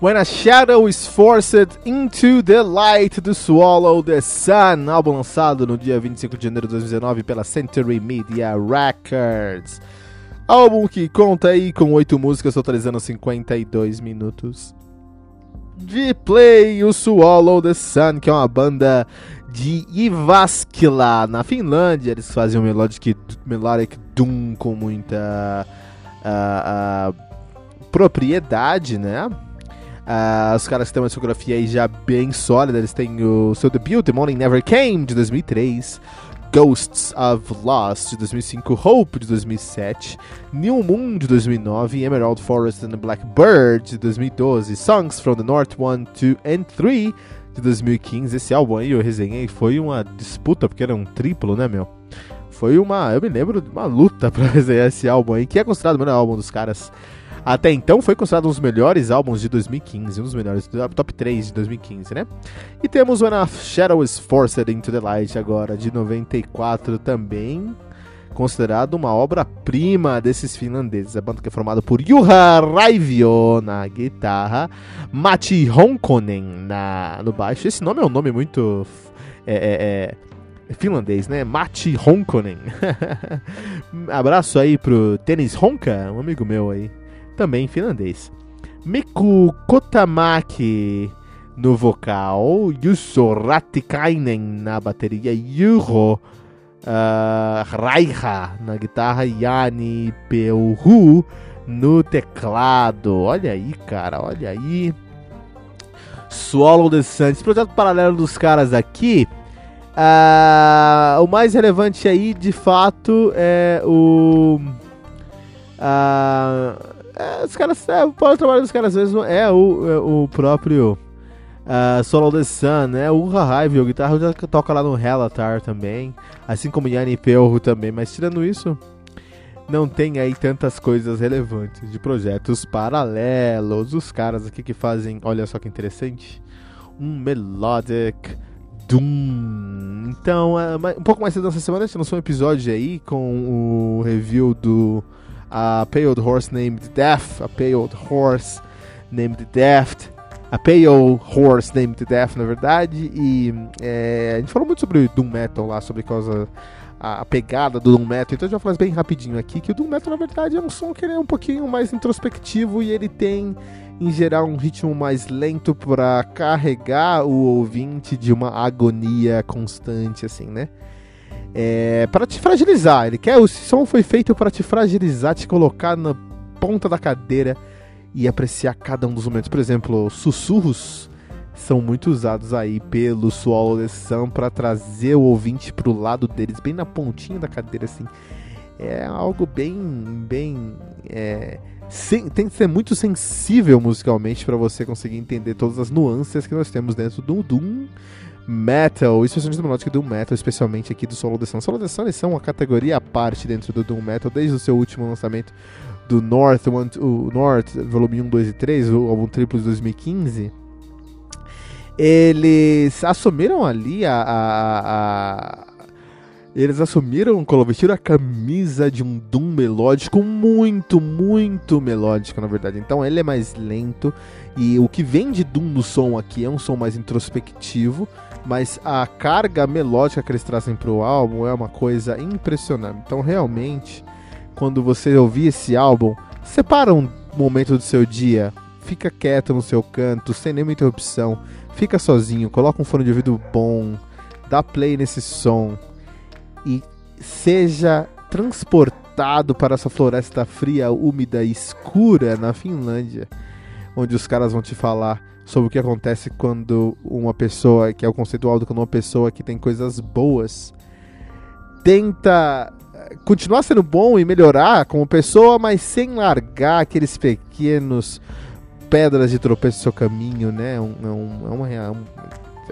When a Shadow is Forced into the Light do Swallow the Sun, álbum lançado no dia 25 de janeiro de 2019 pela Century Media Records. Álbum que conta aí com oito músicas, totalizando 52 minutos. De play, o Swallow the Sun, que é uma banda de Ivaskila, na Finlândia. Eles faziam melodic, melodic doom com muita uh, uh, propriedade, né? Uh, os caras têm uma discografia aí já bem sólida. Eles têm o seu debut, The Morning Never Came, de 2003. Ghosts of Lost, de 2005. Hope, de 2007. New Moon, de 2009. Emerald Forest and the Blackbird, de 2012. Songs from the North 1, 2 and 3, de 2015. Esse álbum aí eu resenhei. Foi uma disputa, porque era um triplo, né, meu? Foi uma. Eu me lembro de uma luta pra resenhar esse álbum aí, que é considerado o melhor álbum dos caras. Até então foi considerado um dos melhores álbuns de 2015, um dos melhores, top 3 de 2015, né? E temos When a Shadow is Forced into the Light agora, de 94 também, considerado uma obra-prima desses finlandeses. A banda que é formada por Juha Raivio na guitarra, Matti Honkonen na, no baixo. Esse nome é um nome muito... É, é, é finlandês, né? Matti Honkonen. Abraço aí pro Tênis Honka, um amigo meu aí também em finlandês. Miku Kotamaki no vocal, Jusso Ratikainen na bateria, Juho uh, Raiha na guitarra, Jani Peuhu no teclado. Olha aí, cara, olha aí. Swallow the Sun, esse projeto paralelo dos caras aqui. Uh, o mais relevante aí, de fato, é o. Uh, é, os caras, é, o trabalho dos caras mesmo é o, é o próprio uh, Solo the Sun, né? O Hive, o guitarra já toca lá no Relatar também, assim como Yanni Pelro também, mas tirando isso, não tem aí tantas coisas relevantes de projetos paralelos. Os caras aqui que fazem, olha só que interessante, um melodic Doom. Então, uh, um pouco mais cedo nessa semana a gente lançou um episódio aí com o review do a Pale Horse Named Death, a Pale Horse Named Death, a Pale Horse Named Death, na verdade, e é, a gente falou muito sobre Doom Metal lá, sobre causa a, pegada do Doom Metal, então a gente vai falar bem rapidinho aqui, que o Doom Metal, na verdade, é um som que ele é um pouquinho mais introspectivo e ele tem, em geral, um ritmo mais lento para carregar o ouvinte de uma agonia constante, assim, né? É, para te fragilizar. Ele quer o som foi feito para te fragilizar, te colocar na ponta da cadeira e apreciar cada um dos momentos. Por exemplo, sussurros são muito usados aí pelo Sun para trazer o ouvinte pro lado deles, bem na pontinha da cadeira assim. É algo bem, bem é, tem que ser muito sensível musicalmente para você conseguir entender todas as nuances que nós temos dentro do Doom Metal, especialmente do melódico Doom Metal, especialmente aqui do Solo The Sun. Solo The Sun são uma categoria à parte dentro do Doom Metal, desde o seu último lançamento, do North, o North, volume 1, 2 e 3, o álbum triplo de 2015, eles assumiram ali a, a, a eles assumiram, vestiram a camisa de um Doom melódico muito, muito melódico, na verdade. Então ele é mais lento e o que vem de Doom no som aqui é um som mais introspectivo, mas a carga melódica que eles trazem para o álbum é uma coisa impressionante. Então realmente, quando você ouvir esse álbum, separa um momento do seu dia, fica quieto no seu canto, sem nenhuma interrupção, fica sozinho, coloca um fone de ouvido bom, dá play nesse som e seja transportado para essa floresta fria, úmida e escura na Finlândia, onde os caras vão te falar sobre o que acontece quando uma pessoa, que é o conceitual do quando uma pessoa que tem coisas boas tenta eh, continuar sendo bom e melhorar como pessoa, mas sem largar aqueles pequenos pedras de tropeço no seu caminho, né? Um, é um, é uma, é um,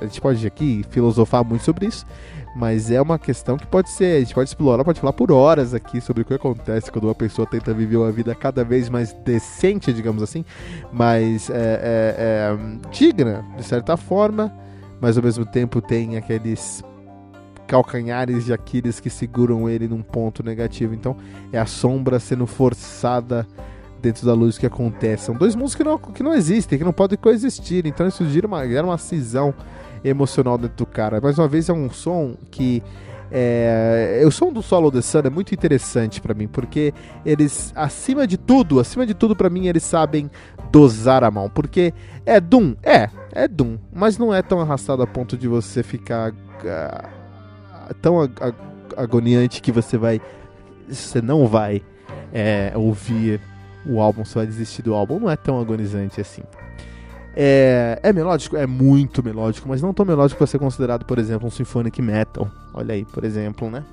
a gente pode aqui filosofar muito sobre isso, mas é uma questão que pode ser, a gente pode explorar, pode falar por horas aqui sobre o que acontece quando uma pessoa tenta viver uma vida cada vez mais decente, digamos assim, mas é, é, é digna, de certa forma, mas ao mesmo tempo tem aqueles calcanhares de Aquiles que seguram ele num ponto negativo. Então é a sombra sendo forçada dentro da luz que acontece. São dois mundos que não, que não existem, que não podem coexistir. Então isso gira uma, gera uma cisão emocional dentro do cara. Mais uma vez é um som que é, o som do Solo The Sun é muito interessante para mim, porque eles, acima de tudo, acima de tudo para mim, eles sabem dosar a mão. Porque é Doom, é, é Doom, mas não é tão arrastado a ponto de você ficar uh, tão ag agoniante que você vai, você não vai é, ouvir o álbum, você vai desistir do álbum. Não é tão agonizante assim. É, é melódico? É muito melódico, mas não tão melódico para ser considerado, por exemplo, um symphonic metal. Olha aí, por exemplo, né?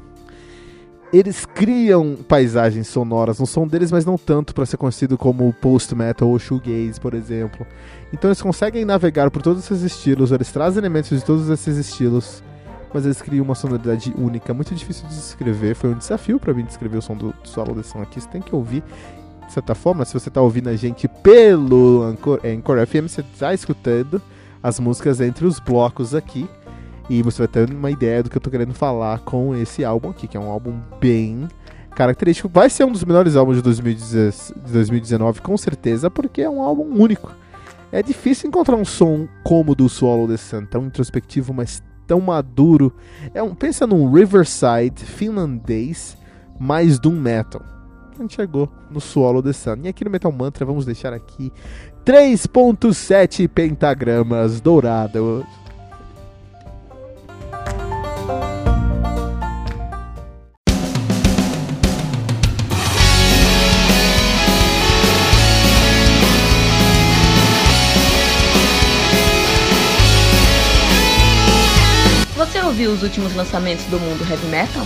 Eles criam paisagens sonoras no som deles, mas não tanto para ser conhecido como post-metal ou shoegaze, por exemplo. Então eles conseguem navegar por todos esses estilos, eles trazem elementos de todos esses estilos, mas eles criam uma sonoridade única, muito difícil de descrever. Foi um desafio para mim descrever o som do, solo desse som aqui. Você tem que ouvir de certa forma, se você está ouvindo a gente pelo Anchor, é, Anchor FM, você está escutando as músicas entre os blocos aqui. E você vai ter uma ideia do que eu estou querendo falar com esse álbum aqui, que é um álbum bem característico. Vai ser um dos melhores álbuns de 2019, com certeza, porque é um álbum único. É difícil encontrar um som como o do Swallow the Sun, tão introspectivo, mas tão maduro. É um, pensa num Riverside finlandês mais Doom Metal a gente chegou no solo The Sun. E aqui no Metal Mantra vamos deixar aqui 3.7 pentagramas dourados. Você ouviu os últimos lançamentos do mundo heavy metal?